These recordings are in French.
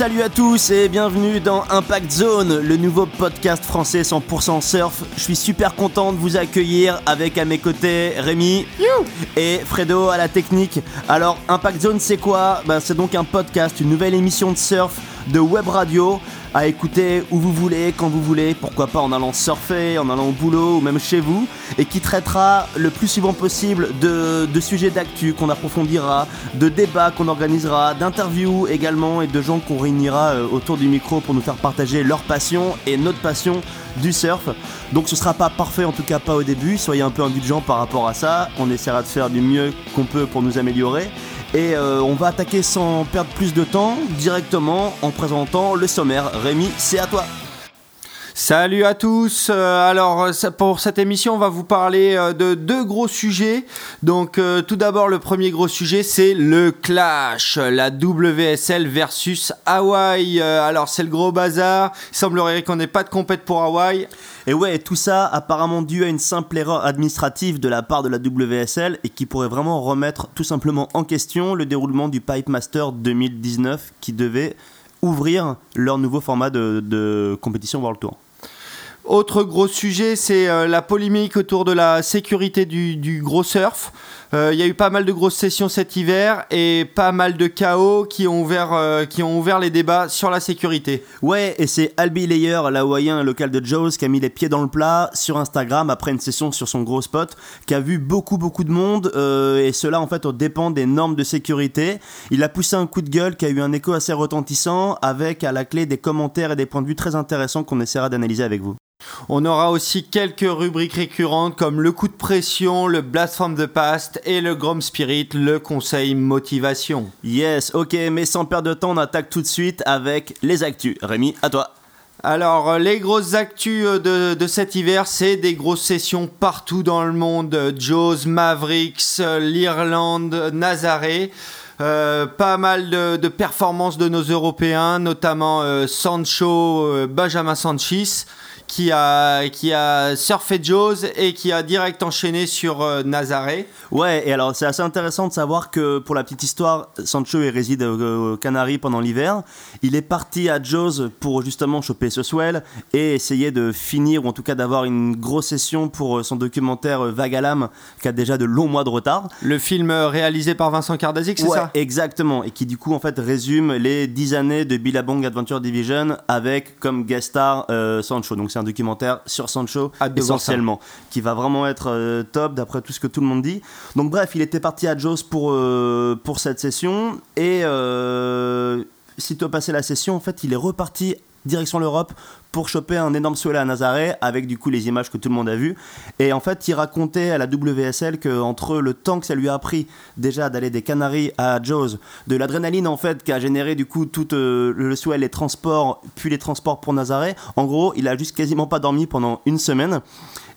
Salut à tous et bienvenue dans Impact Zone, le nouveau podcast français 100% surf. Je suis super content de vous accueillir avec à mes côtés Rémi et Fredo à la technique. Alors Impact Zone c'est quoi? Ben, C'est donc un podcast, une nouvelle émission de surf de web radio à écouter où vous voulez, quand vous voulez, pourquoi pas en allant surfer, en allant au boulot ou même chez vous, et qui traitera le plus souvent possible de, sujets d'actu qu'on approfondira, de débats qu'on organisera, d'interviews également et de gens qu'on réunira euh, autour du micro pour nous faire partager leur passion et notre passion du surf. Donc ce sera pas parfait, en tout cas pas au début, soyez un peu indulgents par rapport à ça, on essaiera de faire du mieux qu'on peut pour nous améliorer. Et euh, on va attaquer sans perdre plus de temps directement en présentant le sommaire. Rémi, c'est à toi. Salut à tous. Euh, alors pour cette émission, on va vous parler euh, de deux gros sujets. Donc tout d'abord, le premier gros sujet, c'est le clash, la WSL versus Hawaï. alors c'est le gros bazar. Il semblerait qu'on n'ait pas de compète pour Hawaï. Et ouais, tout ça apparemment dû à une simple erreur administrative de la part de la WSL et qui pourrait vraiment remettre tout simplement en question le déroulement du Pipe Master 2019 qui devait ouvrir leur nouveau format de, compétition World Tour. Autre gros sujet, c'est euh, la polémique autour de la sécurité du gros surf. Euh, il y a eu pas mal de grosses sessions cet hiver et pas mal de chaos qui ont ouvert, euh, qui ont ouvert les débats sur la sécurité. Ouais, et c'est Albi Layer, l'hawaïen local de Joe's, qui a mis les pieds dans le plat sur Instagram après une session sur son gros spot, qui a vu beaucoup beaucoup de monde euh, et cela en fait au dépend des normes de sécurité. Il a poussé un coup de gueule qui a eu un écho assez retentissant avec à la clé des commentaires et des points de vue très intéressants qu'on essaiera d'analyser avec vous. On aura aussi quelques rubriques récurrentes comme le coup de pression, le blast from the past et le Grom Spirit, le conseil motivation. Yes, ok, mais sans perdre de temps, on attaque tout de suite avec les actus. Rémi, à toi. Alors, euh, les grosses actus euh, de, cet hiver, c'est des grosses sessions partout dans le monde. Jaws, Mavericks, l'Irlande, Nazaré. Euh, pas mal de, performances de nos Européens, notamment Sancho, Benjamin Sanchez qui a, qui a surfé Jaws et qui a direct enchaîné sur euh, Nazaré. Ouais, et alors c'est assez intéressant de savoir que pour la petite histoire, Sancho réside aux Canaries pendant l'hiver. Il est parti à Jaws pour justement choper ce swell et essayer de finir, ou en tout cas d'avoir une grosse session pour euh, son documentaire euh, l'âme, qui a déjà de longs mois de retard. Le film réalisé par Vincent Kardazik, c'est ça? Exactement, et qui du coup en fait résume les 10 années de Billabong Adventure Division avec comme guest star Sancho. Donc c'est un documentaire sur Sancho essentiellement, qui va vraiment être euh, top d'après tout ce que tout le monde dit. Donc bref, il était parti à Joss pour, euh, pour cette session et euh, sitôt passé la session, en fait, il est reparti direction l'Europe pour choper un énorme soleil à Nazaré avec du coup les images que tout le monde a vues et en fait il racontait à la WSL que entre le temps que ça lui a pris déjà d'aller des Canaries à Jaws de l'adrénaline en fait qui a généré du coup tout euh, le swell les transports puis les transports pour Nazaré en gros il a juste quasiment pas dormi pendant une semaine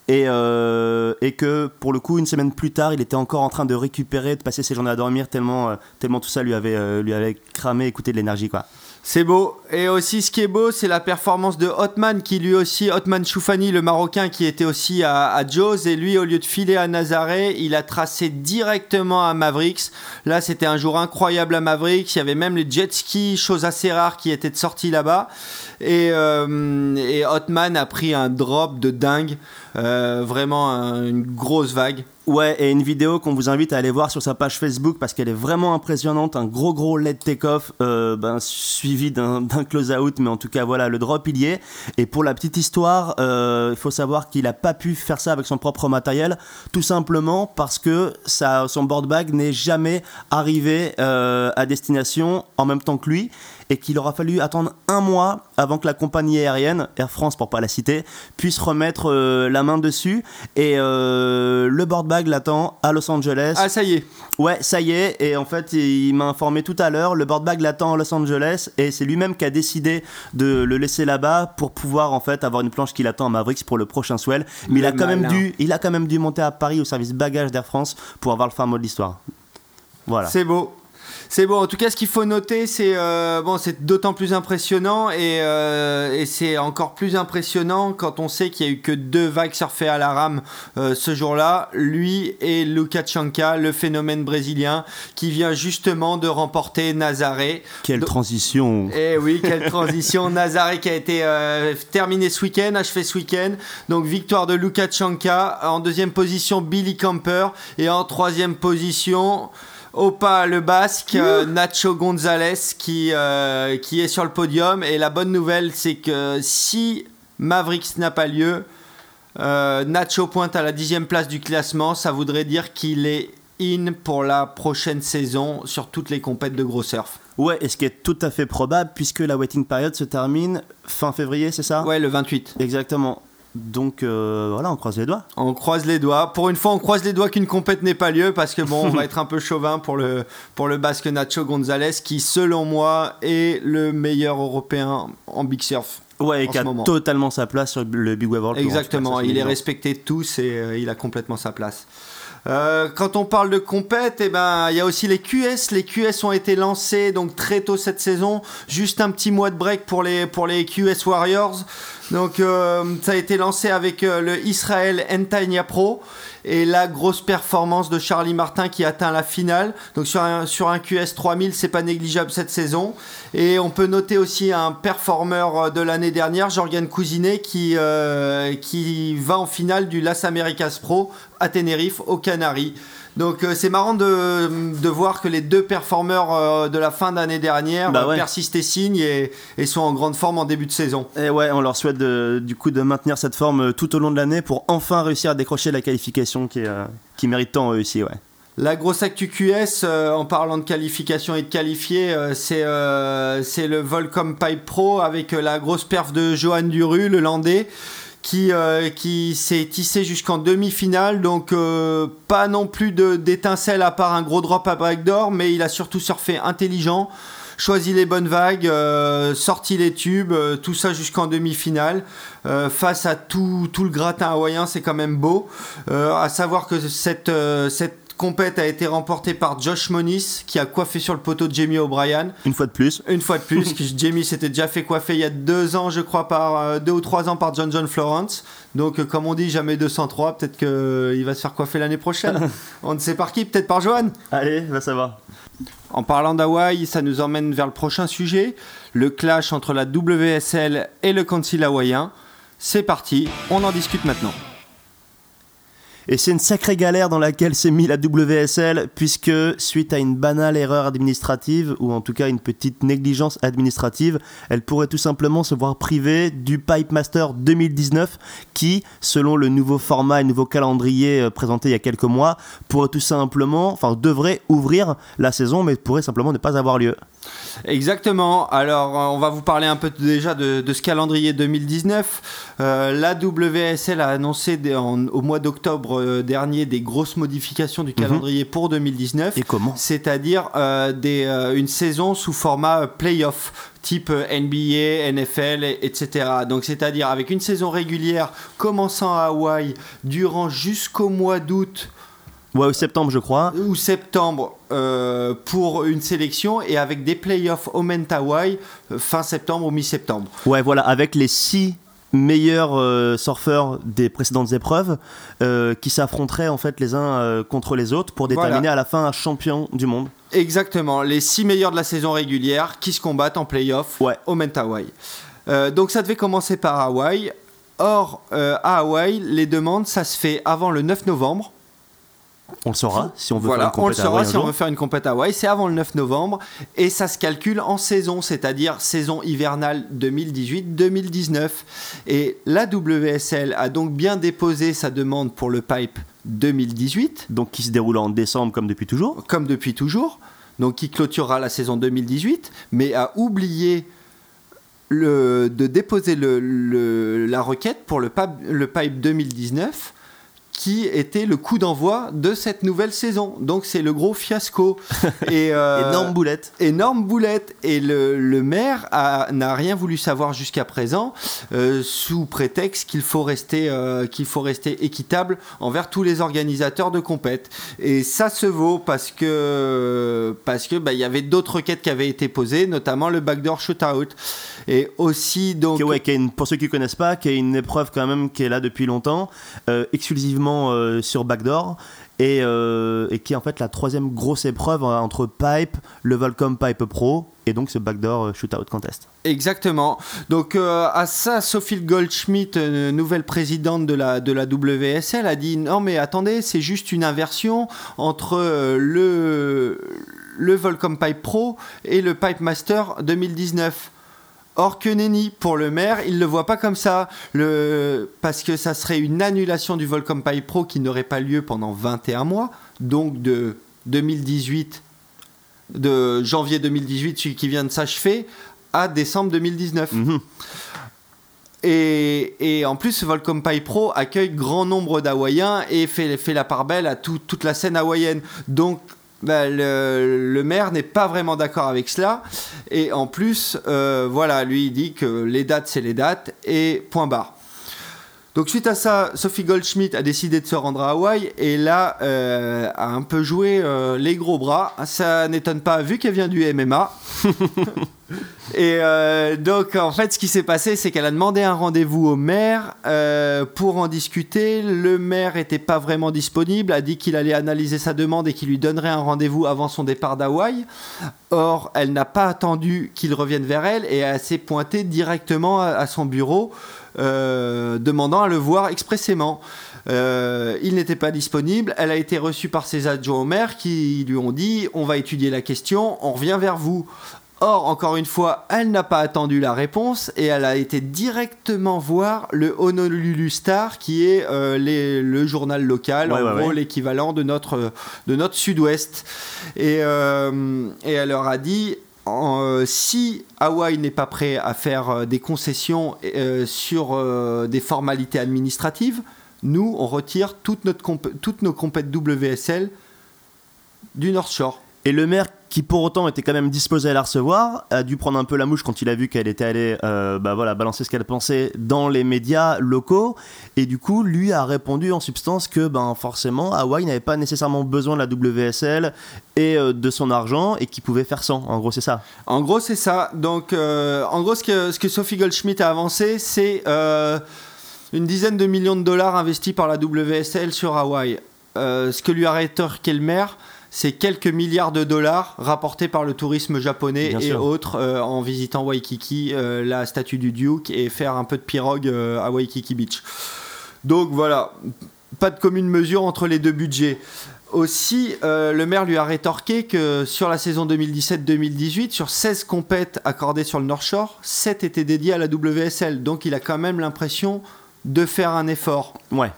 et, euh, et, que pour le coup, une semaine plus tard, il était encore en train de récupérer, de passer ses journées à dormir tellement, euh, tellement tout ça lui avait, lui avait cramé, de l'énergie. quoi. C'est beau. Et aussi, ce qui est beau, c'est la performance de Hotman, qui lui aussi, Hotman Choufani, le Marocain, qui était aussi à, à Jaws. Et lui, au lieu de filer à Nazaré, il a tracé directement à Mavericks. Là, c'était un jour incroyable à Mavericks. Il y avait même les jet skis, chose assez rare, qui étaient sortis là-bas. Et, euh, et Hotman a pris un drop de dingue. Euh, vraiment une grosse vague. Ouais, et une vidéo qu'on vous invite à aller voir sur sa page Facebook parce qu'elle est vraiment impressionnante. Un gros gros LED take-off euh, ben, suivi d'un close-out, mais en tout cas voilà, le drop il y est. Et pour la petite histoire, euh, il faut savoir qu'il n'a pas pu faire ça avec son propre matériel, tout simplement parce que ça, son board bag n'est jamais arrivé à destination en même temps que lui et qu'il aura fallu attendre un mois avant que la compagnie aérienne, Air France pour pas la citer, puisse remettre euh, la main dessus. Et euh, le board bag l'attend à Los Angeles. Ah, ça y est. Ouais, ça y est. Et en fait, il m'a informé tout à l'heure, le board bag l'attend à Los Angeles et c'est lui-même qui a décidé de le laisser là-bas pour pouvoir en fait avoir une planche qui l'attend à Mavericks pour le prochain swell. Mais il a quand même dû, il a quand même dû monter à Paris au service bagage d'Air France pour avoir le fin mot de l'histoire. Voilà. C'est beau. C'est bon. En tout cas, ce qu'il faut noter, c'est euh, bon, c'est d'autant plus impressionnant et, euh, et c'est encore plus impressionnant quand on sait qu'il y a eu que deux vagues surfées à la rame euh, ce jour-là. Lui et Lukashenka, le phénomène brésilien, qui vient justement de remporter Nazaré. Quelle transition Eh oui, quelle transition Nazaré qui a été terminé ce week-end, achevé ce week-end. Donc victoire de Lukashenka. En deuxième position, Billy Camper et en troisième position. Opa le basque, euh, Nacho Gonzalez qui, euh, qui est sur le podium. Et la bonne nouvelle, c'est que si Mavericks n'a pas lieu, euh, Nacho pointe à la dixième place du classement. Ça voudrait dire qu'il est in pour la prochaine saison sur toutes les compètes de gros surf. Ouais, et ce qui est tout à fait probable puisque la waiting period se termine fin février, c'est ça? Ouais, le 28. Exactement. Donc euh, voilà, on croise les doigts. On croise les doigts. Pour une fois, on croise les doigts qu'une compète n'ait pas lieu parce que bon, on va être un peu chauvin pour le, pour le basque Nacho Gonzalez qui, selon moi, est le meilleur européen en big surf. Ouais, et qui a totalement sa place sur le Big Wave World Exactement, il est respecté de tous et euh, il a complètement sa place. Euh, quand on parle de compète, eh ben, il y a aussi les QS. Les QS ont été lancés donc très tôt cette saison. Juste un petit mois de break pour les, pour les QS Warriors. Donc euh, ça a été lancé avec euh, le Israel Entania Pro et la grosse performance de Charlie Martin qui atteint la finale. Donc sur un, sur un QS 3000, c'est pas négligeable cette saison. Et on peut noter aussi un performeur de l'année dernière, Jorgen Cousinet, qui, qui va en finale du Las Americas Pro à Tenerife, aux Canaries. Donc euh, c'est marrant de, de, voir que les deux performeurs euh, de la fin d'année dernière bah persistent et signent et, et, sont en grande forme en début de saison. Et ouais, on leur souhaite du coup de maintenir cette forme euh, tout au long de l'année pour enfin réussir à décrocher la qualification qui, qui mérite tant eux ici. Ouais. La grosse actu QS, en parlant de qualification et de qualifier, c'est c'est le Volcom Pipe Pro avec la grosse perf de Johan Duru, le Landais qui, euh, qui s'est tissé jusqu'en demi-finale. Donc, euh, pas non plus d'étincelles à part un gros drop à break d'or, mais il a surtout surfé intelligent, choisi les bonnes vagues, euh, sorti les tubes, tout ça jusqu'en demi-finale. face à tout, tout, le gratin hawaïen, c'est quand même beau. à savoir que cette, cette compète a été remportée par Josh Monis qui a coiffé sur le poteau de Jamie O'Brien. Une fois de plus. Une fois de plus. Jamie s'était déjà fait coiffer il y a deux ans, je crois, par euh, deux ou trois ans par John John Florence. Donc, euh, comme on dit, jamais 203. Peut-être qu'il euh, va se faire coiffer l'année prochaine. on ne sait par qui, peut-être par Johan. Allez, va savoir. En parlant d'Hawaï, ça nous emmène vers le prochain sujet, le clash entre la WSL et le Council hawaïen. C'est parti, on en discute maintenant. Et c'est une sacrée galère dans laquelle s'est mis la WSL, puisque suite à une banale erreur administrative, ou en tout cas une petite négligence administrative, elle pourrait tout simplement se voir privée du Pipe Master 2019, qui, selon le nouveau format et nouveau calendrier euh, présenté il y a quelques mois, pourrait tout simplement, enfin devrait ouvrir la saison, mais pourrait simplement ne pas avoir lieu. Exactement. Alors, euh, on va vous parler un peu déjà de, ce calendrier 2019. Euh, la WSL a annoncé au mois d'octobre euh, dernier des grosses modifications du mhm. calendrier pour 2019. Et comment? C'est-à-dire une saison sous format playoff type NBA, NFL, etc. Donc c'est-à-dire avec une saison régulière commençant à Hawaï durant jusqu'au mois d'août Ouais, ou septembre, je crois. Ou septembre euh, pour une sélection et avec des playoffs au Mentawai euh, fin septembre ou mi-septembre. Ouais, voilà, avec les six meilleurs euh, surfeurs des précédentes épreuves qui s'affronteraient en fait les uns contre les autres pour déterminer à la fin un champion du monde. Exactement, les six meilleurs de la saison régulière qui se combattent en playoff ouais. au Mentawai. donc ça devait commencer par Hawaï. Or, à Hawaï, les demandes, ça se fait avant le 9 novembre. On le saura si on veut faire une on le saura si on veut faire une compète à Hawaï. C'est avant le 9 novembre et ça se calcule en saison, c'est-à-dire saison hivernale 2018-2019. Et la WSL a donc bien déposé sa demande pour le pipe 2018. Donc qui se déroule en décembre comme depuis toujours. Comme depuis toujours. Donc qui clôturera la saison 2018, mais a oublié le, de déposer le, la requête pour le pipe 2019 qui était le coup d'envoi de cette nouvelle saison. Donc c'est le gros fiasco. et, euh, énorme boulette. Énorme boulette. Et le, maire n'a rien voulu savoir jusqu'à présent, euh, sous prétexte qu'il faut, rester, euh, qu'il faut rester équitable envers tous les organisateurs de compète. Et ça se vaut parce que parce que bah, y avait d'autres requêtes qui avaient été posées, notamment le backdoor shootout. Et aussi donc. pour ceux qui ne connaissent pas, qui est une épreuve quand même qui est là depuis longtemps, exclusivement euh, sur Backdoor. Euh, et, qui est en fait la troisième grosse épreuve hein, entre Pipe, le Volcom Pipe Pro et donc ce Backdoor euh, Shootout Contest. Exactement. Donc à ça, Sophie Goldschmidt, nouvelle présidente de la, de la WSL, a dit non mais attendez, c'est juste une inversion entre le, le Volcom Pipe Pro et le Pipe Master 2019. Or que nenni, pour le maire, il ne le voit pas comme ça, le... parce que ça serait une annulation du Volcom Pipe Pro qui n'aurait pas lieu pendant 21 mois, donc de 2018, de janvier 2018, celui qui vient de s'achever, à décembre 2019. Mhm. Et, en plus, Volcom Pipe Pro accueille grand nombre d'Hawaïens et fait, fait la part belle à toute la scène hawaïenne. Donc, bah, le, maire n'est pas vraiment d'accord avec cela. Et en plus, euh, voilà, lui, il dit que les dates, c'est les dates, et point barre. Donc suite à ça, Sophie Goldschmidt a décidé de se rendre à Hawaï et là euh, a un peu joué euh, les gros bras. Ça n'étonne pas vu qu'elle vient du MMA. et euh, donc en fait ce qui s'est passé c'est qu'elle a demandé un rendez-vous au maire pour en discuter. Le maire n'était pas vraiment disponible, a dit qu'il allait analyser sa demande et qu'il lui donnerait un rendez-vous avant son départ d'Hawaï. Or elle n'a pas attendu qu'il revienne vers elle et elle s'est pointée directement à son bureau. Euh, demandant à le voir expressément. Euh, il n'était pas disponible. Elle a été reçue par ses adjoints au maire qui lui ont dit on va étudier la question, on revient vers vous. Or, encore une fois, elle n'a pas attendu la réponse et elle a été directement voir le Honolulu Star, qui est euh, le journal local, en gros l'équivalent de notre, de notre sud-ouest. Et, et elle leur a dit euh, si Hawaï n'est pas prêt à faire euh, des concessions euh, sur des formalités administratives, nous, on retire toutes, nos compétences WSL du North Shore. Et le maire, qui pour autant était quand même disposé à la recevoir, a dû prendre un peu la mouche quand il a vu qu'elle était allée euh, bah voilà, balancer ce qu'elle pensait dans les médias locaux. Et du coup, lui a répondu en substance que ben, forcément, Hawaii n'avait pas nécessairement besoin de la WSL et euh, de son argent et qu'il pouvait faire sans. En gros, c'est ça. En gros, c'est ça. Donc, euh, en gros, ce que, ce que Sophie Goldschmidt a avancé, c'est une dizaine de millions de dollars investis par la WSL sur Hawaï. ce que lui a rétorqué le maire, c'est quelques milliards de dollars rapportés par le tourisme japonais et autres euh, en visitant Waikiki, euh, la statue du Duke et faire un peu de pirogue euh, à Waikiki Beach. Donc voilà, pas de commune mesure entre les deux budgets. Aussi, le maire lui a rétorqué que sur la saison 2017-2018, sur 16 compètes accordées sur le North Shore, 7 étaient dédiées à la WSL. Donc il a quand même l'impression de faire un effort. Ouais.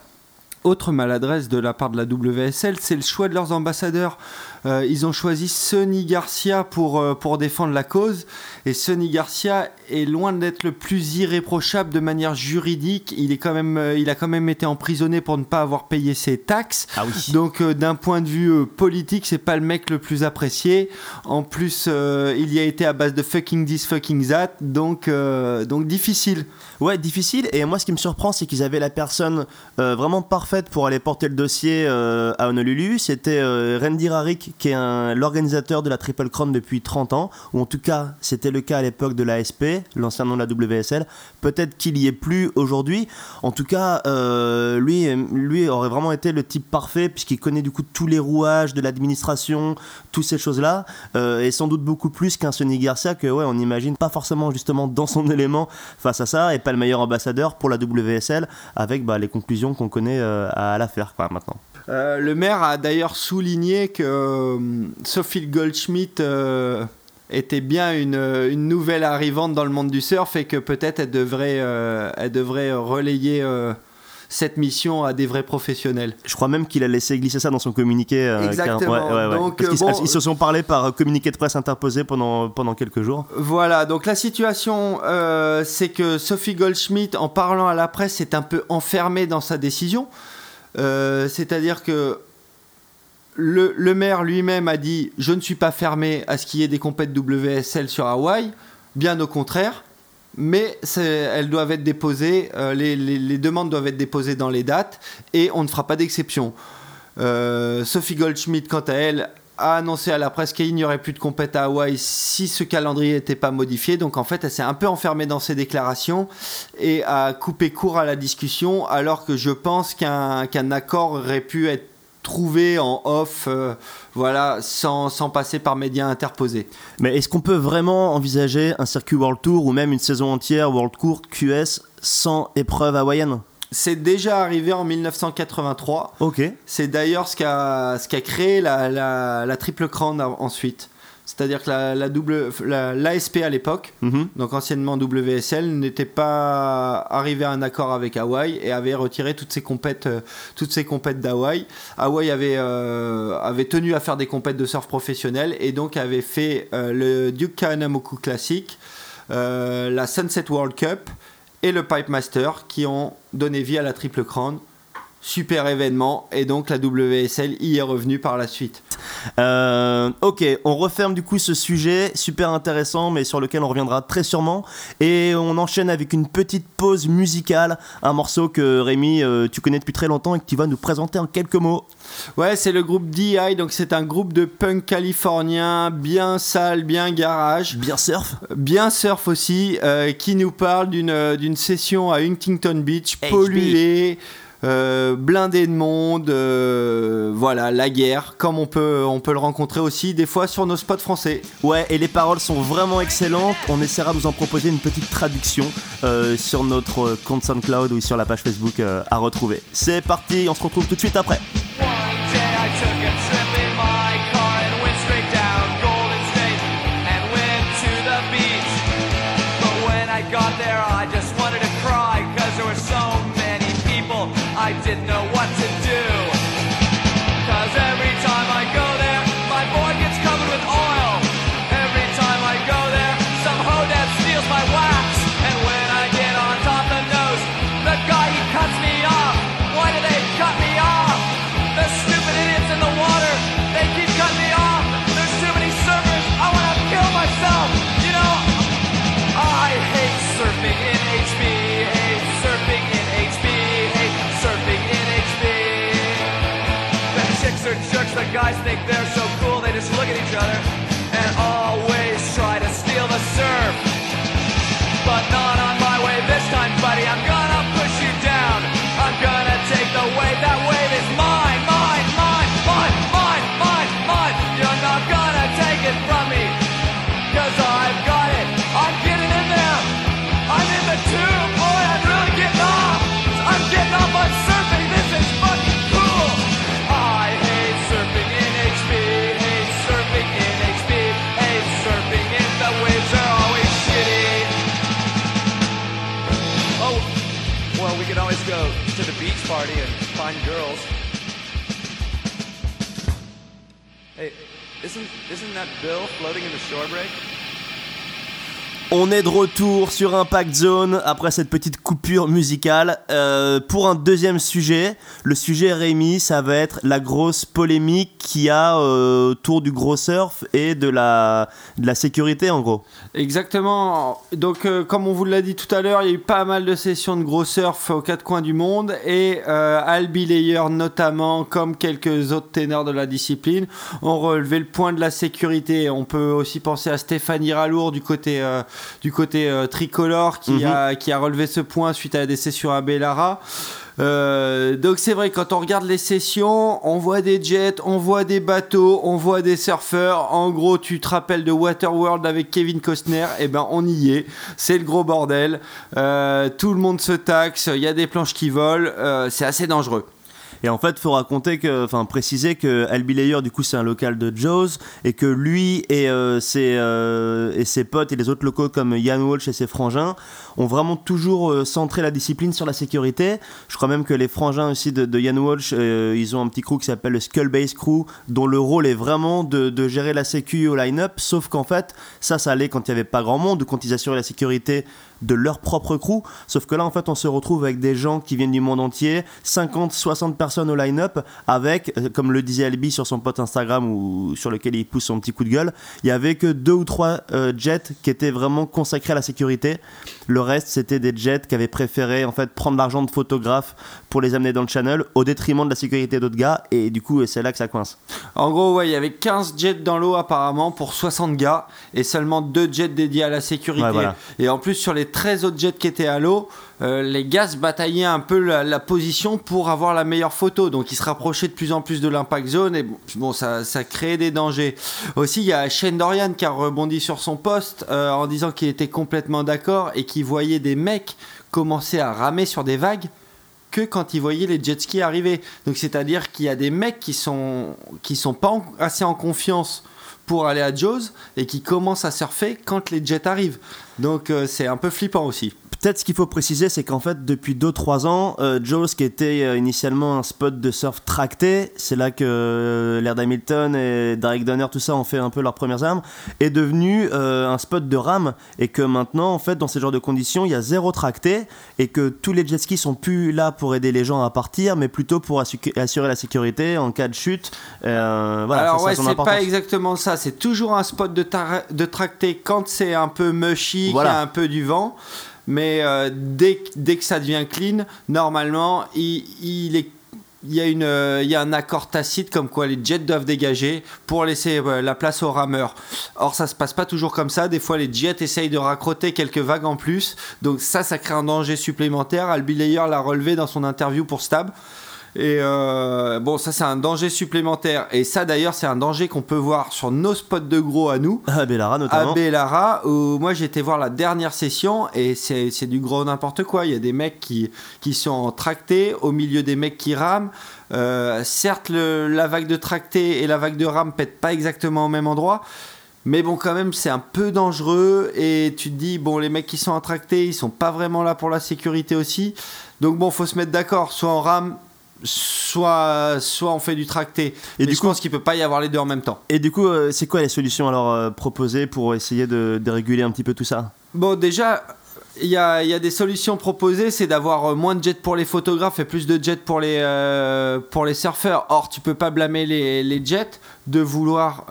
Autre maladresse de la part de la WSL, c'est le choix de leurs ambassadeurs. Euh, ils ont choisi Sonny Garcia pour, euh, pour défendre la cause. Et Sonny Garcia est loin d'être le plus irréprochable de manière juridique. Il, est quand même, euh, il a quand même été emprisonné pour ne pas avoir payé ses taxes. Ah oui. Donc d'un point de vue politique, c'est pas le mec le plus apprécié. En plus, il y a été à base de fucking this, fucking that. Donc, donc difficile. Ouais, difficile. Et moi, ce qui me surprend, c'est qu'ils avaient la personne vraiment parfaite pour aller porter le dossier à Honolulu. C'était Randy Rarik qui est l'organisateur de la Triple Crown depuis 30 ans, ou en tout cas c'était le cas à l'époque de l'ASP, l'ancien nom de la WSL. Peut-être qu'il y est plus aujourd'hui. En tout cas, euh, lui, lui aurait vraiment été le type parfait puisqu'il connaît du coup tous les rouages de l'administration, toutes ces choses-là, euh, et sans doute beaucoup plus qu'un Sonny Garcia que ouais, on n'imagine pas forcément justement dans son élément face à ça, et pas le meilleur ambassadeur pour la WSL avec bah, les conclusions qu'on connaît euh, à l'affaire maintenant. Euh, le maire a d'ailleurs souligné que euh, Sophie Goldschmidt euh, était bien une, nouvelle arrivante dans le monde du surf et que peut-être elle devrait, elle devrait relayer cette mission à des vrais professionnels. Je crois même qu'il a laissé glisser ça dans son communiqué. Exactement. ils, se sont parlé par communiqué de presse interposé pendant, pendant quelques jours. Voilà, donc la situation, c'est que Sophie Goldschmidt, en parlant à la presse, est un peu enfermée dans sa décision. C'est-à-dire que le, maire lui-même a dit Je ne suis pas fermé à ce qu'il y ait des compètes WSL sur Hawaï, bien au contraire, mais elles doivent être déposées, euh, les, demandes doivent être déposées dans les dates et on ne fera pas d'exception. Euh, Sophie Goldschmidt, quant à elle, a annoncé à la presse qu'il n'y aurait plus de compète à Hawaï si ce calendrier n'était pas modifié. Donc en fait, elle s'est un peu enfermée dans ses déclarations et a coupé court à la discussion, alors que je pense qu'un accord aurait pu être trouver en off, euh, voilà, sans, sans, passer par médias interposés. Mais est-ce qu'on peut vraiment envisager un circuit World Tour ou même une saison entière World Tour QS sans épreuve hawaïenne? C'est déjà arrivé en 1983. Ok. C'est d'ailleurs ce qui a, ce qui a créé la, la, la triple crown ensuite. C'est-à-dire que la, la double, l'ASP à l'époque, mhm. donc anciennement WSL, n'était pas arrivé à un accord avec Hawaï et avait retiré toutes ses compètes, euh, toutes ses compètes d'Hawaï. Hawaï avait, euh, avait tenu à faire des compètes de surf professionnel et donc avait fait euh, le Duke Kahanamoku Classic, la Sunset World Cup et le Pipe Master qui ont donné vie à la Triple Crown super événement et donc la WSL y est revenue par la suite. Euh, ok, on referme du coup ce sujet super intéressant mais sur lequel on reviendra très sûrement et on enchaîne avec une petite pause musicale, un morceau que Rémi euh, tu connais depuis très longtemps et que tu vas nous présenter en quelques mots. Ouais, c'est le groupe DI, donc c'est un groupe de punk californien bien sale, bien garage. Bien surf Bien surf aussi, euh, qui nous parle d'une session à Huntington Beach, polluée. Euh, blindé de monde, euh, voilà, la guerre, comme on peut, on peut le rencontrer aussi des fois sur nos spots français. Ouais, et les paroles sont vraiment excellentes. On essaiera de vous en proposer une petite traduction euh, sur notre compte SoundCloud ou sur la page Facebook à retrouver. C'est parti, on se retrouve tout de suite après. Guys think they're so cool, they just look at each other On est de retour sur Impact Zone. Après cette petite coupure musicale euh, pour un deuxième sujet. Le sujet Rémi, ça va être la grosse polémique qu'il y a euh, autour du gros surf et de la, de la sécurité en gros. Exactement. Donc euh, comme on vous l'a dit tout à l'heure, il y a eu pas mal de sessions de gros surf aux quatre coins du monde et Albi Layer notamment, comme quelques autres ténors de la discipline, ont relevé le point de la sécurité. On peut aussi penser à Stéphanie Ralour du côté du côté tricolore qui, mhm. a, qui a relevé ce point suite à des sessions à Bellara. Euh, donc c'est vrai, quand on regarde les sessions, on voit des jets, on voit des bateaux, on voit des surfeurs. En gros, tu te rappelles de Waterworld avec Kevin Costner, et eh ben on y est. C'est le gros bordel. Euh, tout le monde se taxe, il y a des planches qui volent, c'est assez dangereux. Et en fait, faut raconter que, enfin, préciser que Albi Layer, du coup, c'est un local de Joe's et que lui et, euh, ses, euh, et ses potes et les autres locaux comme Yann Walsh et ses frangins ont vraiment toujours euh, centré la discipline sur la sécurité. Je crois même que les frangins aussi de, de Yann Walsh, ils ont un petit crew qui s'appelle le Skullbase Crew, dont le rôle est vraiment de, de gérer la sécu au line-up, sauf qu'en fait, ça, ça allait quand il n'y avait pas grand monde, ou quand ils assuraient la sécurité de leur propre crew. Sauf que là, en fait, on se retrouve avec des gens qui viennent du monde entier, 50, 60 personnes au line-up, avec, euh, comme le disait Albi sur son pote Instagram ou sur lequel il pousse son petit coup de gueule, il y avait que deux ou trois euh, jets qui étaient vraiment consacrés à la sécurité. Le reste, c'était des jets qui avaient préféré en fait prendre l'argent de photographes pour les amener dans le channel au détriment de la sécurité d'autres gars. Et du coup, c'est là que ça coince. En gros, ouais, il y avait 15 jets dans l'eau apparemment pour 60 gars et seulement deux jets dédiés à la sécurité. Et en plus, sur les 13 autres jets qui étaient à l'eau, euh, les gars se bataillaient un peu la, position pour avoir la meilleure photo. Donc ils se rapprochaient de plus en plus de l'impact zone et bon, ça, ça créait des dangers. Aussi, il y a Shane Dorian qui a rebondi sur son poste euh, en disant qu'il était complètement d'accord et qu'il voyait des mecs commencer à ramer sur des vagues quand il voyait les jet skis arriver. Donc c'est-à-dire qu'il y a des mecs qui sont qui sont pas assez en confiance pour aller à Jaws et qui commencent à surfer quand les jets arrivent. Donc euh, c'est un peu flippant aussi. Peut-être ce qu'il faut préciser, c'est qu'en fait, depuis 2-3 ans, euh, Joe's, qui était euh, initialement un spot de surf tracté, c'est là que euh, Laird Hamilton et Derek Donner, tout ça, ont fait un peu leurs premières armes, est devenu euh, un spot de rame. Et que maintenant, en fait, dans ces genres de conditions, il y a zéro tracté et que tous les jet skis sont plus là pour aider les gens à partir, mais plutôt pour assurer la sécurité en cas de chute. voilà, Alors, ouais, c'est pas exactement ça. C'est toujours un spot de, de tracté quand c'est un peu mushy, qu'il y a un peu du vent mais euh, dès, dès, que ça devient clean, normalement, il, il y, a une, euh, il y a un accord tacite comme quoi les jets doivent dégager pour laisser euh, la place aux rameurs. Or, ça se passe pas toujours comme ça. Des fois, les jets essayent de raccroter quelques vagues en plus. Donc, ça, ça crée un danger supplémentaire. Albi Layer l'a relevé dans son interview pour Stab. Et euh, bon, ça c'est un danger supplémentaire. Et ça d'ailleurs, c'est un danger qu'on peut voir sur nos spots de gros à nous. À Bellara notamment. À Bellara, où moi été voir la dernière session et c'est du gros n'importe quoi. Il y a des mecs qui, qui sont tractés au milieu des mecs qui rament. Euh, certes, la vague de tracté et la vague de rame pètent pas exactement au même endroit. Mais bon, quand même, c'est un peu dangereux. Et tu te dis, bon, les mecs qui sont attractés, ils sont pas vraiment là pour la sécurité aussi. Donc bon, faut se mettre d'accord. Soit en rame, soit, soit on fait du tracté. Et du coup, je pense qu'il peut pas y avoir les deux en même temps. Et du coup, euh, c'est quoi les solutions alors euh, proposées pour essayer de, réguler un petit peu tout ça? Bon, déjà, il y a, y a, des solutions proposées, c'est d'avoir euh, moins de jets pour les photographes et plus de jets pour les, pour les surfeurs. Or, tu peux pas blâmer les, les jets de vouloir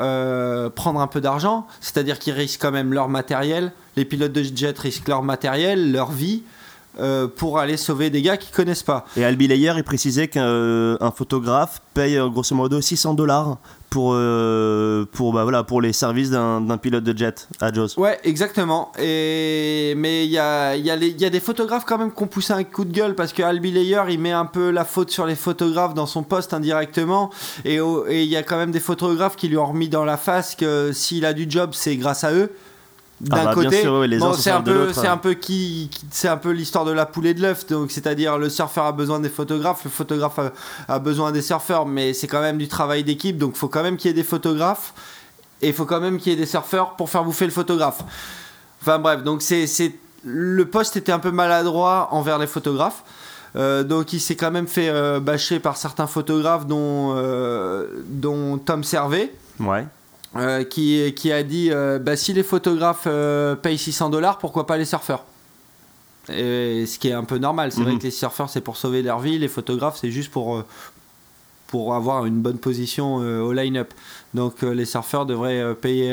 prendre un peu d'argent, c'est-à-dire qu'ils risquent quand même leur matériel. Les pilotes de jets risquent leur matériel, leur vie. Euh, pour aller sauver des gars qui connaissent pas. Et Albi Layer, il précisait qu'un photographe paye euh, grosso modo 600 dollars pour, euh, pour, bah, voilà, pour les services d'un pilote de jet à Jaws. Ouais, exactement. Et... Mais il y a, y, a y a, des photographes quand même qui ont poussé un coup de gueule parce que Albi Layer, il met un peu la faute sur les photographes dans son poste indirectement. Et il y a quand même des photographes qui lui ont remis dans la face que s'il a du job, c'est grâce à eux d'un ah bah, côté, c'est un peu, c'est un peu qui, c'est un peu l'histoire de la poule et de l'œuf. Donc, c'est-à-dire le surfeur a besoin des photographes, le photographe a, besoin des surfeurs, mais c'est quand même du travail d'équipe. Donc, il faut quand même qu'il y ait des photographes et il faut quand même qu'il y ait des surfeurs pour faire bouffer le photographe. Enfin bref, donc c'est, le poste était un peu maladroit envers les photographes. Euh, donc il s'est quand même fait euh, bâcher par certains photographes dont, euh, dont Tom Servet. Ouais. Euh, qui, qui, a dit euh, bah, si les photographes euh, payent 600 dollars, pourquoi pas les surfeurs? Et, Ce qui est un peu normal. C'est vrai mhm. que les surfeurs, c'est pour sauver leur vie, les photographes, c'est juste pour, pour avoir une bonne position au line-up. Donc les surfeurs devraient payer,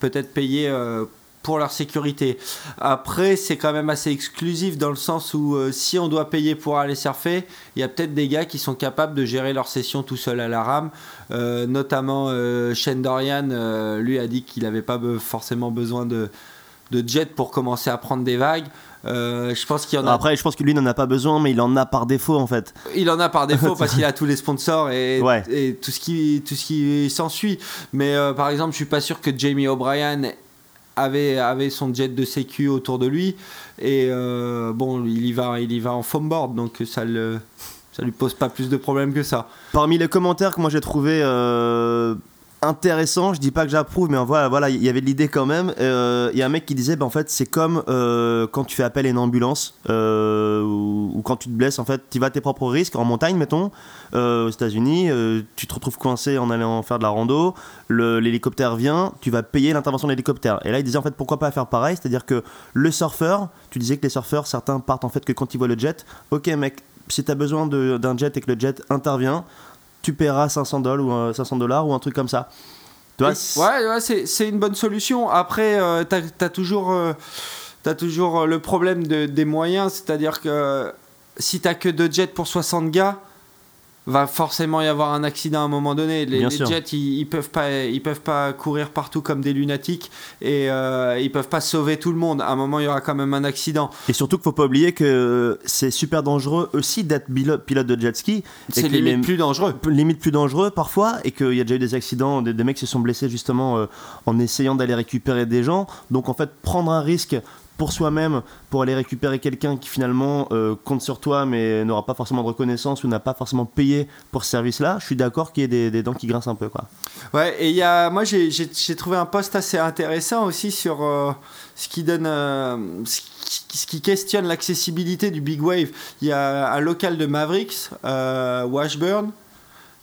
peut-être payer pour leur sécurité. Après, c'est quand même assez exclusif dans le sens où euh, si on doit payer pour aller surfer, il y a peut-être des gars qui sont capables de gérer leur session tout seul à la rame. Euh, notamment euh, Shane Dorian, euh, lui a dit qu'il n'avait pas forcément besoin de, de jet pour commencer à prendre des vagues. je pense qu'il en a. Après, je pense que lui n'en a pas besoin, mais il en a par défaut en fait. Il en a par défaut parce qu'il a tous les sponsors et, et, tout ce qui tout ce qui s'ensuit. Mais par exemple, je suis pas sûr que Jamie O'Brien avait, avait son jet de sécu autour de lui et euh, bon il y va il y va en foam board donc ça le ça lui pose pas plus de problèmes que ça. Parmi les commentaires que moi j'ai trouvé euh, intéressant. Je dis pas que j'approuve, mais voilà, voilà, il y avait de l'idée quand même. Il y a un mec qui disait, bah, en fait, c'est comme quand tu fais appel à une ambulance ou, quand tu te blesses, en fait, tu vas à tes propres risques en montagne, mettons, aux États-Unis, tu te retrouves coincé en allant faire de la rando, l'hélicoptère vient, tu vas payer l'intervention de l'hélicoptère. Et là, il disait en fait, pourquoi pas faire pareil, c'est-à-dire que le surfeur, tu disais que les surfeurs, certains partent en fait que quand ils voient le jet. Ok, mec, si tu as besoin d'un jet et que le jet intervient, tu paieras 500 dollars ou, 500 dollars ou un truc comme ça. ouais, ouais c'est une bonne solution. Après, euh, tu toujours, euh, toujours le problème des moyens, c'est-à-dire que si tu que deux jets pour 60 gars, va forcément y avoir un accident à un moment donné. Les, jets, ils, peuvent pas, ils peuvent pas courir partout comme des lunatiques et euh, ils peuvent pas sauver tout le monde. À un moment, il y aura quand même un accident. Et surtout qu'il faut pas oublier que c'est super dangereux aussi d'être pilote de jet ski. C'est limite plus dangereux. Limite plus dangereux parfois et qu'il y a déjà eu des accidents, des, mecs se sont blessés justement euh, en essayant d'aller récupérer des gens. Donc en fait, prendre un risque pour soi-même, pour aller récupérer quelqu'un qui finalement euh, compte sur toi mais n'aura pas forcément de reconnaissance ou n'a pas forcément payé pour ce service-là, je suis d'accord qu'il y ait des, dents qui grincent un peu. Quoi. Ouais, et y a, moi j'ai trouvé un post assez intéressant aussi sur euh, ce qui donne. Euh, ce qui questionne l'accessibilité du Big Wave. Il y a un local de Mavericks, Washburn,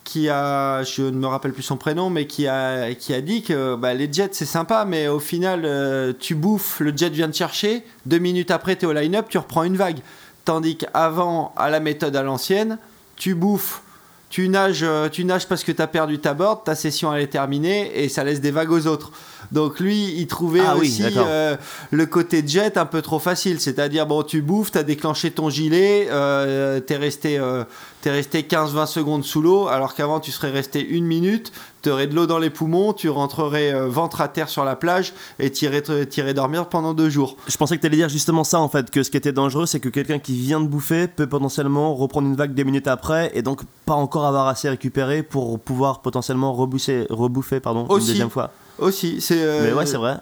qui a, je ne me rappelle plus son prénom, mais qui a, dit que bah, les jets c'est sympa, mais au final euh, tu bouffes, le jet vient te chercher, deux minutes après tu es au line-up, tu reprends une vague. Tandis qu'avant, à la méthode à l'ancienne, tu bouffes, tu nages, euh, tu nages parce que tu as perdu ta board, ta session elle est terminée et ça laisse des vagues aux autres. Donc lui, il trouvait ah aussi euh, le côté jet un peu trop facile. C'est-à-dire, bon, tu bouffes, tu as déclenché ton gilet, euh, tu es resté, euh, resté 15-20 secondes sous l'eau, alors qu'avant tu serais resté une minute, tu aurais de l'eau dans les poumons, tu rentrerais ventre à terre sur la plage et tu irais, dormir pendant deux jours. Je pensais que tu allais dire justement ça en fait, que ce qui était dangereux, c'est que quelqu'un qui vient de bouffer peut potentiellement reprendre une vague des minutes après et donc pas encore avoir assez récupéré pour pouvoir potentiellement rebouffer, rebouffer pardon, une deuxième fois. Aussi, c'est. Euh, mais ouais, c'est vrai.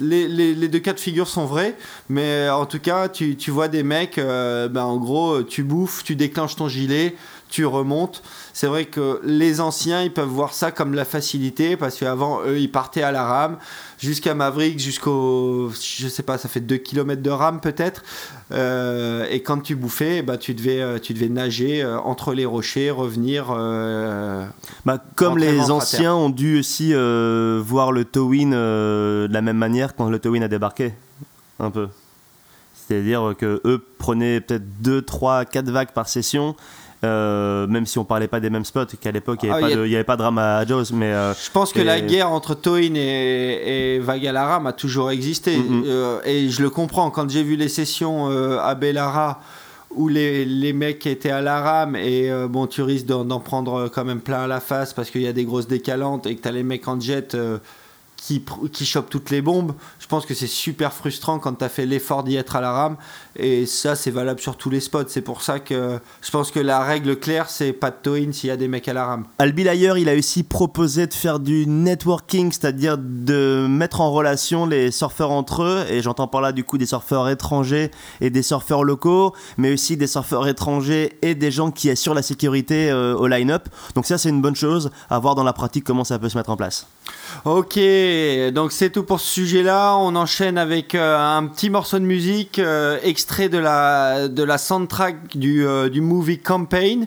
Les, les, les, deux cas de figure sont vrais, mais en tout cas, tu, tu vois des mecs, euh, ben, en gros, tu bouffes, tu déclenches ton gilet, tu remontes. C'est vrai que les anciens, ils peuvent voir ça comme la facilité parce qu'avant, eux, ils partaient à la rame jusqu'à Maverick, jusqu'au. Je sais pas, ça fait 2 km de rame peut-être. Euh, et quand tu bouffais, bah, tu, devais, euh, tu devais nager euh, entre les rochers, revenir. bah, comme les anciens ont dû aussi voir le Towin de la même manière quand le Towin a débarqué. Un peu. C'est-à-dire que eux prenaient peut-être 2, 3, 4 vagues par session euh, même si on parlait pas des mêmes spots, qu'à l'époque il n'y avait, ah, avait, pas de drame à Jaws. Mais, euh, je pense que la guerre entre Toin et, et Vagalara a toujours existé. Euh, et je le comprends. Quand j'ai vu les sessions à Bellara où les, les, mecs étaient à la rame et bon, tu risques d'en prendre quand même plein à la face parce qu'il y a des grosses décalantes et que tu as les mecs en jet qui, qui chope toutes les bombes. Je pense que c'est super frustrant quand tu as fait l'effort d'y être à la rame. Et ça, c'est valable sur tous les spots. C'est pour ça que je pense que la règle claire, c'est pas de tow-in s'il y a des mecs à la rame. Albi d'ailleurs, il a aussi proposé de faire du networking, c'est-à-dire de mettre en relation les surfeurs entre eux. Et j'entends par là du coup des surfeurs étrangers et des surfeurs locaux, mais aussi des surfeurs étrangers et des gens qui assurent la sécurité euh, au line-up. Donc ça, c'est une bonne chose à voir dans la pratique comment ça peut se mettre en place. Ok, donc c'est tout pour ce sujet-là. On enchaîne avec euh, un petit morceau de musique euh, extrait de la, de la soundtrack du, euh, du movie Campaign.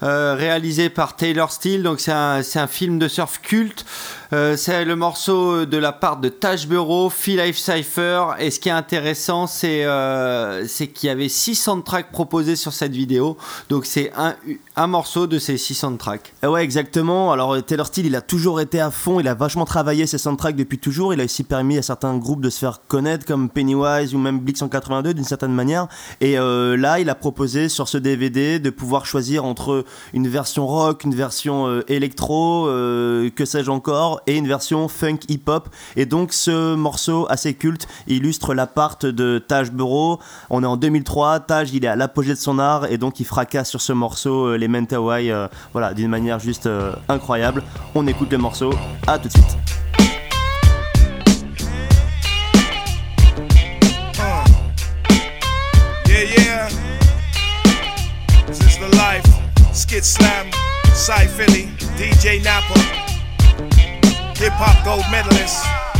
Réalisé par Taylor Steele. Donc c'est un, un, film de surf culte. Euh, c'est le morceau de la part de Tash Bureau, Phil Life Cypher. Et ce qui est intéressant, c'est euh, qu'il y avait 6 soundtracks proposés sur cette vidéo. Donc c'est un, morceau de ces 6 soundtracks. Ouais, exactement. Alors Taylor Steele, il a toujours été à fond. Il a vachement travaillé ses soundtracks depuis toujours. Il a aussi permis à certains groupes de se faire connaître, comme Pennywise ou même Blix 182 d'une certaine manière. Et là, il a proposé sur ce DVD de pouvoir choisir entre une version rock, une version euh, électro, euh, que sais-je encore, et une version funk hip-hop. Et donc ce morceau assez culte illustre l'appart de Taj Bureau. On est en 2003, Taj il est à l'apogée de son art et donc il fracasse sur ce morceau euh, les Mentawai, voilà, d'une manière juste incroyable. On écoute le morceau, à tout de suite. Skid Slam, Philly, DJ. Hip hop gold medalist.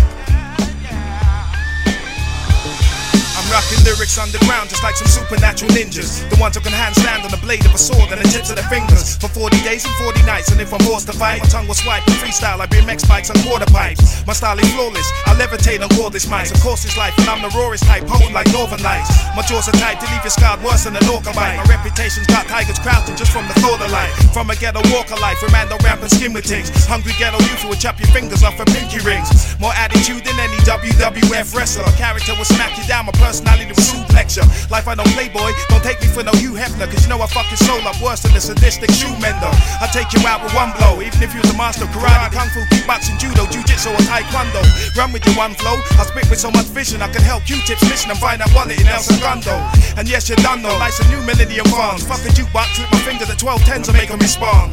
Rocking lyrics underground just like some supernatural ninjas. The ones who can handstand on the blade of a sword and the tips of their fingers. For 40 days and 40 nights, and if I'm forced to fight, my tongue will swipe and freestyle like BMX bikes and quarter pipes. My style is flawless, I levitate on cordless mics. Of course, it's life, and I'm the rawest type, potent like Northern Lights. My jaws are tight to leave you scarred worse than an orca bite. My reputation's got tigers crouching just from the thought of life. From a ghetto walker life, Romando ramp and skin with things. Hungry ghetto youth will chop your fingers off for pinky rings. More attitude than any WWF wrestler. Character will smack you down, my personality will suplex lecture. Life I playboy, don't take me for no Hugh Hefner, cause you know I fuck your soul up worse than a sadistic shoe mender. I take you out with one blow, even if you're the master of karate, kung fu, kickboxing, judo, jiu-jitsu, or taekwondo. Run with your one flow, I spit with so much vision, I can help Q-tips listen and find what it in El Segundo. And yes, you're done though, like some new millennium farms. Fuck a jukebox with my fingers at 12 tens to make them respond.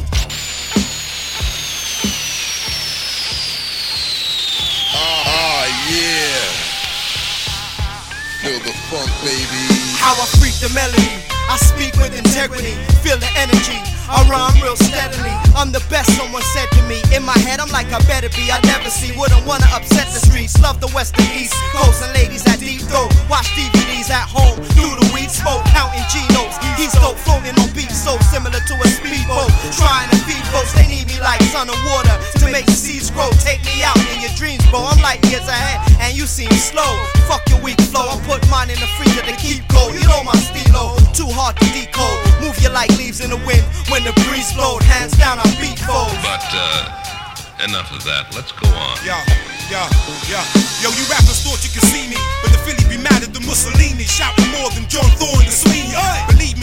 Ah, yeah. Feel the funk, baby. How I freak the melody. I speak with integrity. Feel the energy. I rhyme real steadily. I'm the best, someone said to me. In my head, I'm like, I better be. I never see. Wouldn't wanna upset the streets. Love the west and east coast and ladies at deep throat. Watch DVDs at home. Do the weed smoke. Counting G notes. He's dope, floating on beats so similar to a speedboat. Trying to feed folks. They need me like sun and water to make the seeds grow. Take me out in your dreams, bro. I'm like years ahead, and you seem slow. Fuck your weak flow. I put mine in the freezer to keep cold. You know my stilo. Too hard to decode. Move you like leaves in the wind when the breeze blows. Hands down, I beat foes. But uh, enough of that. Let's go on. Yo, yo, yo, yo, you rappers thought you could see me, but the Philly be mad at the Mussolini, shouting more than John Thorne and Sweeney. Believe me,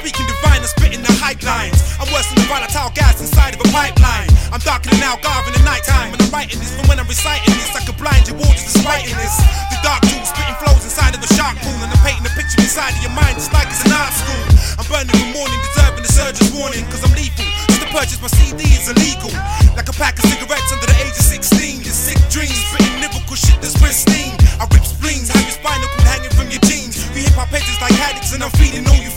when divine, I'm spitting the hype lines. I'm worse than the volatile gas inside of a pipeline. I'm darker than Algarve in the nighttime. When I'm writing this, but when I'm reciting this, I could blind your waters despite this. The dark tube spitting flows inside of the shark pool, and I'm painting a picture inside of your mind, just like it's an art school. I'm burning from morning, deserving the surgeon's warning, cause I'm lethal. Just to purchase my CD is illegal. Like a pack of cigarettes under the age of 16. Your sick dreams, spitting lyrical shit that's pristine. I rip spleens, have your spinal cord hanging from your jeans. We hip hop heads like addicts, and I'm feeding all you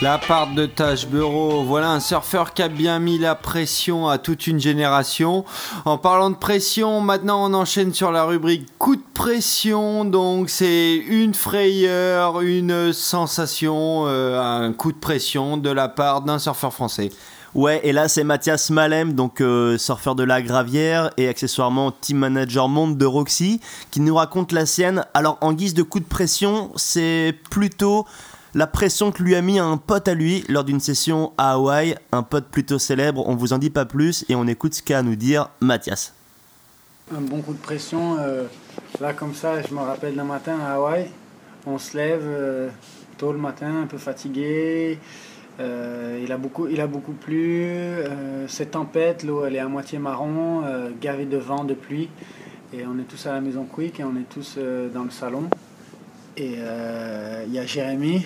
La part de Taj Bureau, voilà un surfeur qui a bien mis la pression à toute une génération. En parlant de pression, maintenant on enchaîne sur la rubrique coup de pression. Donc c'est une frayeur, une sensation, euh, un coup de pression de la part d'un surfeur français. Ouais, et là c'est Mathias Malem, donc euh, surfeur de la Gravière et accessoirement team manager monde de Roxy, qui nous raconte la sienne. Alors en guise de coup de pression, c'est plutôt la pression que lui a mis un pote à lui lors d'une session à Hawaï, un pote plutôt célèbre, on vous en dit pas plus et on écoute ce qu'a à nous dire Mathias. Un bon coup de pression, euh, là comme ça, je me rappelle d'un matin à Hawaï, on se lève euh, tôt le matin, un peu fatigué, euh, il, a beaucoup, plu, c'est tempête, l'eau elle est à moitié marron, gavée de vent, de pluie, et on est tous à la maison Quick et on est tous dans le salon. Et il y a Jérémy,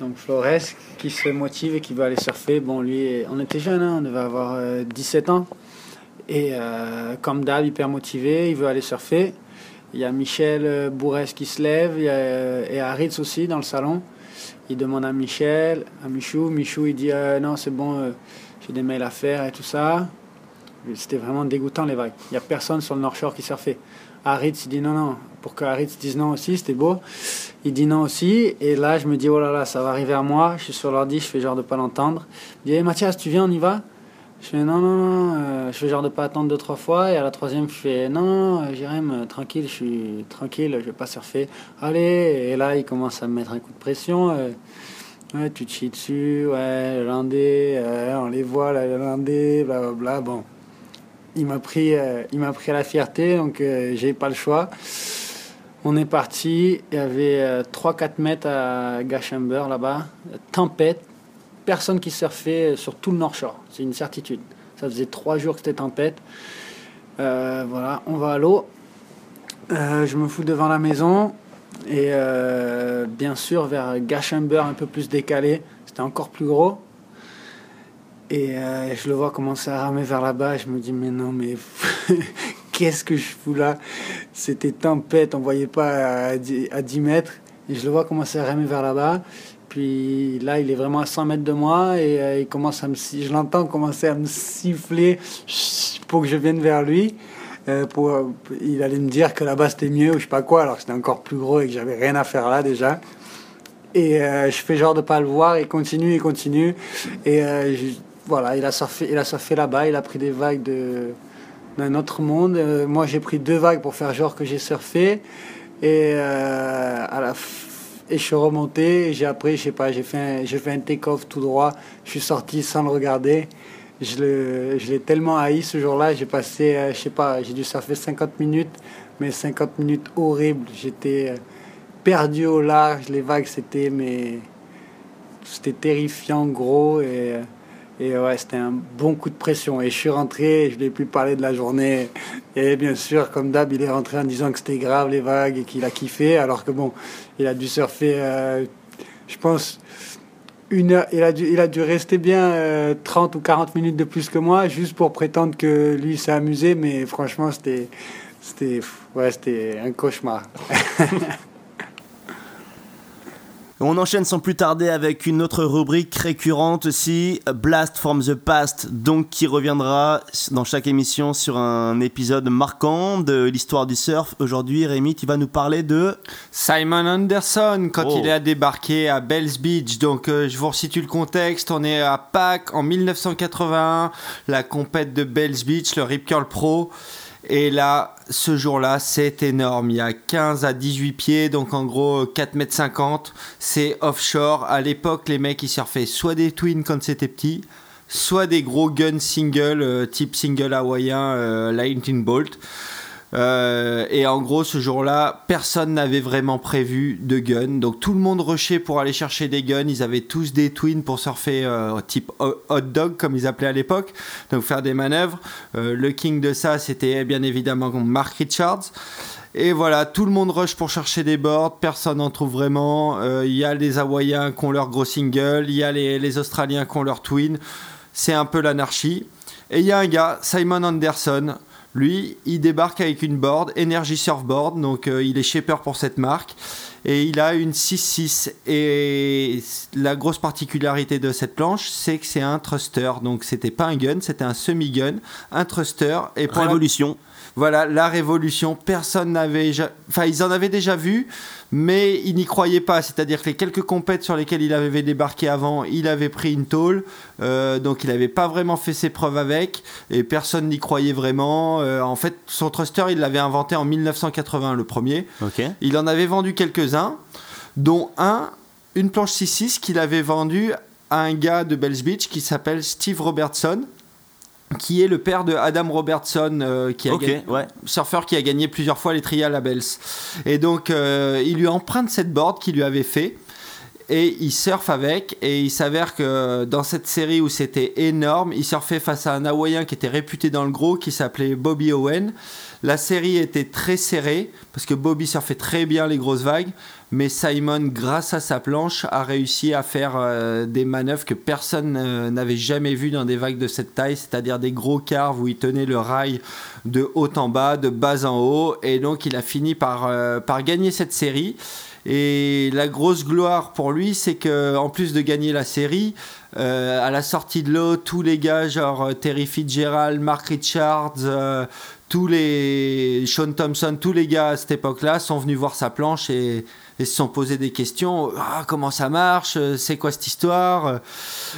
donc Flores, qui se motive et qui veut aller surfer. Bon, lui, on était jeunes, hein, on devait avoir 17 ans. Et euh, comme d'hab, hyper motivé, il veut aller surfer. Il y a Michel Bourès qui se lève, et Aritz aussi dans le salon. Il demande à Michel, à Michou. Michou, il dit euh, Non, c'est bon, euh, j'ai des mails à faire et tout ça. C'était vraiment dégoûtant les vagues. Il n'y a personne sur le North Shore qui surfait. Aritz, il dit non, non. Pour que dise non aussi, c'était beau. Il dit non aussi. Et là, je me dis, oh là là, ça va arriver à moi. Je suis sur l'ordi, je fais genre de pas l'entendre. Il dit, hey, Mathias, tu viens, on y va? Je fais non, non. Euh, je fais genre de pas attendre deux, trois fois. Et à la troisième, je fais non, non, non Jérém, tranquille, je suis tranquille, je vais pas surfer. Allez. Et là, il commence à me mettre un coup de pression. Euh, ouais, tu te chies dessus, ouais, landais, euh, on les voit, landais, blablabla. Bon il m'a pris, euh, il m'a pris à la fierté, donc euh, j'ai pas le choix. On est parti, il y avait 3-4 euh, mètres à Gachamber là-bas, tempête, personne qui surfait sur tout le North Shore, c'est une certitude. Ça faisait 3 jours que c'était tempête. voilà, on va à l'eau. je me fous devant la maison et bien sûr vers Gachamber un peu plus décalé, c'était encore plus gros. Et euh, je le vois commencer à ramer vers là-bas. Je me dis, mais non, mais qu'est-ce que je fous là? C'était tempête, on voyait pas à 10, mètres. Et je le vois commencer à ramer vers là-bas. Puis là, il est vraiment à 100 mètres de moi et euh, il commence à me, je l'entends commencer à me siffler pour que je vienne vers lui. Euh, pour, il allait me dire que là-bas c'était mieux ou je sais pas quoi, alors que c'était encore plus gros et que j'avais rien à faire là déjà. Et euh, je fais genre de pas le voir, il continue, il continue. Et voilà, il a surfé, il a surfé là-bas, il a pris des vagues de, d'un autre monde. moi j'ai pris deux vagues pour faire genre que j'ai surfé. Et à la fin, et je suis remonté, j'ai appris, je sais pas, j'ai fait un, fait un take-off tout droit, je suis sorti sans le regarder. Je l'ai tellement haï ce jour-là, j'ai passé, euh, je sais pas, j'ai dû surfer 50 minutes, mais 50 minutes horribles. J'étais euh, perdu au large, les vagues c'était, mais c'était terrifiant, gros, et euh, et ouais, c'était un bon coup de pression. Et je suis rentré, je n'ai plus parlé de la journée. Et bien sûr, comme d'hab, il est rentré en disant que c'était grave les vagues et qu'il a kiffé. Alors que bon, il a dû surfer, euh, je pense, une heure. Il a dû, il a dû rester bien 30 euh, ou 40 minutes de plus que moi, juste pour prétendre que lui s'est amusé. Mais franchement, c'était, c'était, ouais, c'était un cauchemar. On enchaîne sans plus tarder avec une autre rubrique récurrente aussi, Blast from the Past, donc qui reviendra dans chaque émission sur un épisode marquant de l'histoire du surf. Aujourd'hui, Rémi, tu vas nous parler de Simon Anderson quand il oh. a débarqué à Bells Beach. Donc, euh, je vous resitue le contexte. On est à Pâques en 1981, la compète de Bells Beach, le Rip Curl Pro. Et là, ce jour-là, c'est énorme. Il y a 15 à 18 pieds, donc en gros 4 mètres 50. C'est offshore. À l'époque, les mecs, ils surfaient soit des twins quand c'était petit, soit des gros guns single, euh, type single hawaïen, euh, Lightning Bolt. Euh, et en gros, ce jour-là, personne n'avait vraiment prévu de gun. Donc tout le monde rushait pour aller chercher des guns. Ils avaient tous des twins pour surfer euh, type hot dog, comme ils appelaient à l'époque. Donc faire des manœuvres. Euh, le king de ça, c'était bien évidemment Mark Richards. Et voilà, tout le monde rush pour chercher des boards, personne n'en trouve vraiment. Il y a les Hawaïens qui ont leur gros single, il y a les, les Australiens qui ont leur twin. C'est un peu l'anarchie. Et il y a un gars, Simon Anderson, lui, il débarque avec une board, Energy Surfboard, donc euh, il est shaper pour cette marque. Et il a une 6.6. Et la grosse particularité de cette planche, c'est que c'est un thruster. Donc c'était pas un gun, c'était un semi-gun, un thruster. Et pour Révolution. Voilà, la révolution, personne n'avait... Enfin, ils en avaient déjà vu, mais ils n'y croyaient pas. C'est-à-dire que les quelques compètes sur lesquelles il avait débarqué avant, il avait pris une tôle, euh, donc il n'avait pas vraiment fait ses preuves avec, et personne n'y croyait vraiment. Euh, en fait, son thruster, il l'avait inventé en 1980, le premier. Il en avait vendu quelques-uns, dont un, une planche 6.6 qu'il avait vendue à un gars de Bells Beach qui s'appelle Steve Robertson qui est le père de Adam Robertson, euh, qui a surfeur qui a gagné plusieurs fois les trials à Bells. Et donc, euh, il lui emprunte cette board qu'il lui avait fait. Et il surfe avec, et il s'avère que dans cette série où c'était énorme, il surfait face à un Hawaïen qui était réputé dans le gros, qui s'appelait Bobby Owen. La série était très serrée, parce que Bobby surfait très bien les grosses vagues, mais Simon, grâce à sa planche, a réussi à faire euh, des manœuvres que personne euh, n'avait jamais vues dans des vagues de cette taille, c'est-à-dire des gros carves où il tenait le rail de haut en bas, de bas en haut, et donc il a fini par, euh, par gagner cette série. Et la grosse gloire pour lui, c'est que en plus de gagner la série, à la sortie de l'eau, tous les gars, genre Terry Fitzgerald, Mark Richards, tous les Sean Thompson, tous les gars à cette époque-là sont venus voir sa planche et et se sont posés des questions. Ah, comment ça marche? C'est quoi cette histoire?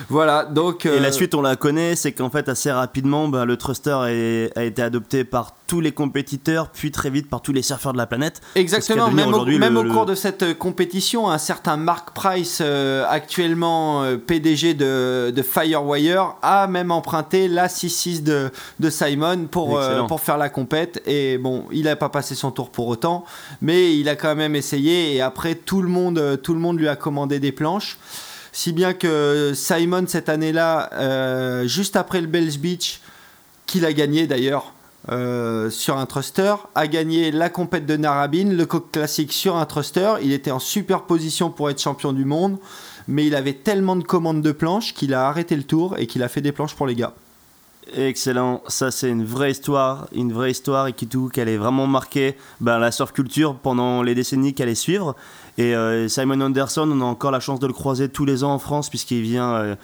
Voilà, donc. Et la euh, suite, on la connaît, c'est qu'en fait, assez rapidement, ben, le thruster a été adopté par tous les compétiteurs, puis très vite par tous les surfeurs de la planète. Exactement, même, au, même au, cours de cette euh, compétition, un certain Mark Price, euh, actuellement PDG de, de, Firewire, a même emprunté la 6-6 de, de, Simon pour, pour faire la compète. Et bon, il n'a pas passé son tour pour autant, mais il a quand même essayé. Et après, tout le monde, euh, tout le monde lui a commandé des planches. Si bien que Simon, cette année-là, euh, juste après le Bells Beach, qu'il a gagné d'ailleurs euh, sur un thruster, a gagné la compète de Narabine, le Coq classique sur un thruster. Il était en super position pour être champion du monde, mais il avait tellement de commandes de planches qu'il a arrêté le tour et qu'il a fait des planches pour les gars. Excellent, ça c'est une vraie histoire, une vraie histoire et qui tout qu'elle est vraiment marqué ben, la surf culture pendant les décennies qui allaient suivre. Et euh, Simon Anderson, on a encore la chance de le croiser tous les ans en France puisqu'il vient, euh,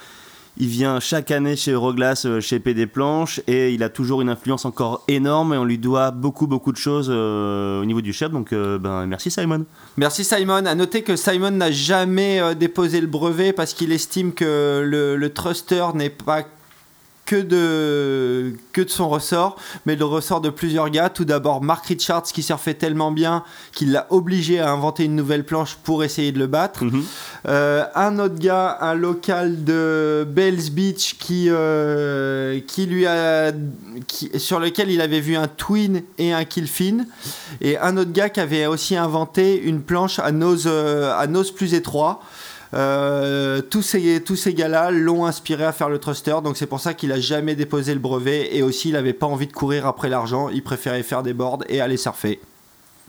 il vient chaque année chez Euroglass, euh, chez PD Planche et il a toujours une influence encore énorme et on lui doit beaucoup beaucoup de choses au niveau du chef. Donc ben, merci Simon. Merci Simon. À noter que Simon n'a jamais déposé le brevet parce qu'il estime que le, le thruster n'est pas que de, que de son ressort, mais le ressort de plusieurs gars. Tout d'abord, Mark Richards qui surfait tellement bien qu'il l'a obligé à inventer une nouvelle planche pour essayer de le battre. Mhm. Euh, un autre gars, un local de Bells Beach qui, euh, qui lui a, sur lequel il avait vu un twin et un killfin. Et un autre gars qui avait aussi inventé une planche à nose, euh, à nose plus étroit. Euh, tous ces, gars-là l'ont inspiré à faire le thruster, donc c'est pour ça qu'il a jamais déposé le brevet et aussi il n'avait pas envie de courir après l'argent, il préférait faire des boards et aller surfer.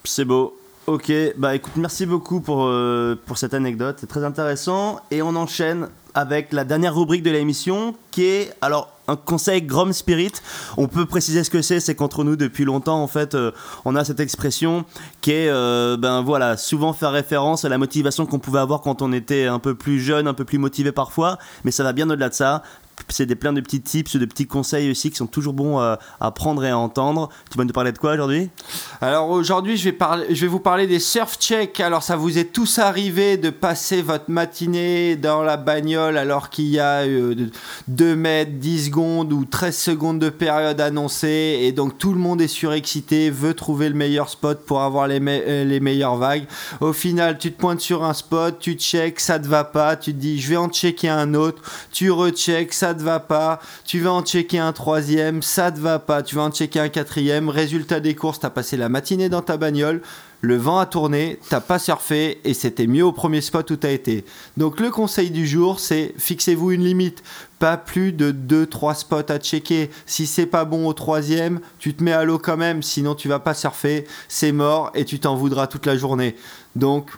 C'est beau. Ok, bah écoute, merci beaucoup pour, euh, pour cette anecdote, c'est très intéressant. Et on enchaîne avec la dernière rubrique de l'émission qui est, alors, un conseil Grom Spirit. On peut préciser ce que c'est, c'est qu'entre nous depuis longtemps en fait, euh, on a cette expression qui est, euh, ben voilà, souvent faire référence à la motivation qu'on pouvait avoir quand on était un peu plus jeune, un peu plus motivé parfois, mais ça va bien au-delà de ça c'est plein de petits tips, de petits conseils aussi qui sont toujours bons à, prendre et à entendre. Tu vas nous parler de quoi aujourd'hui? Alors aujourd'hui, je vais, je vais vous parler des surf checks. Alors ça vous est tous arrivé de passer votre matinée dans la bagnole alors qu'il y a 2 euh, mètres, 10 secondes ou 13 secondes de période annoncée et donc tout le monde est surexcité, veut trouver le meilleur spot pour avoir les, euh, les meilleures vagues. Au final, tu te pointes sur un spot, tu check, ça te va pas, tu te dis je vais en checker un autre, tu recheck, ça te va pas, tu vas en checker un troisième, ça te va pas, tu vas en checker un quatrième, résultat des courses, t'as passé la matinée dans ta bagnole, le vent a tourné, t'as pas surfé et c'était mieux au premier spot où t'as été. Donc le conseil du jour, c'est fixez-vous une limite, pas plus de 2-3 spots à checker. Si c'est pas bon au troisième, tu te mets à l'eau quand même, sinon tu vas pas surfer, c'est mort et tu t'en voudras toute la journée. Donc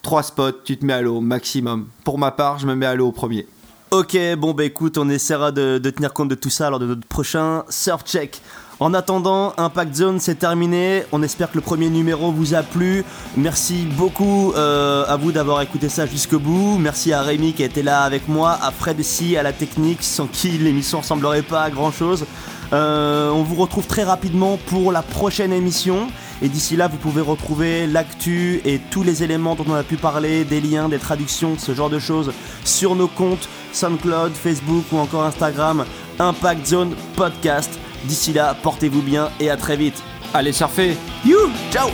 3 spots, tu te mets à l'eau maximum. Pour ma part, je me mets à l'eau au premier. Ok, bon bah écoute, on essaiera de, tenir compte de tout ça lors de notre prochain Surf Check. En attendant, Impact Zone c'est terminé. On espère que le premier numéro vous a plu. Merci beaucoup euh, à vous d'avoir écouté ça jusqu'au bout. Merci à Rémi qui a été là avec moi, à Fred si à la technique, sans qui l'émission ressemblerait pas à grand chose. Euh, on vous retrouve très rapidement pour la prochaine émission. Et d'ici là, vous pouvez retrouver l'actu et tous les éléments dont on a pu parler, des liens, des traductions, ce genre de choses sur nos comptes SoundCloud, Facebook ou encore Instagram, Impact Zone Podcast. D'ici là, portez-vous bien et à très vite. Allez surfer You Ciao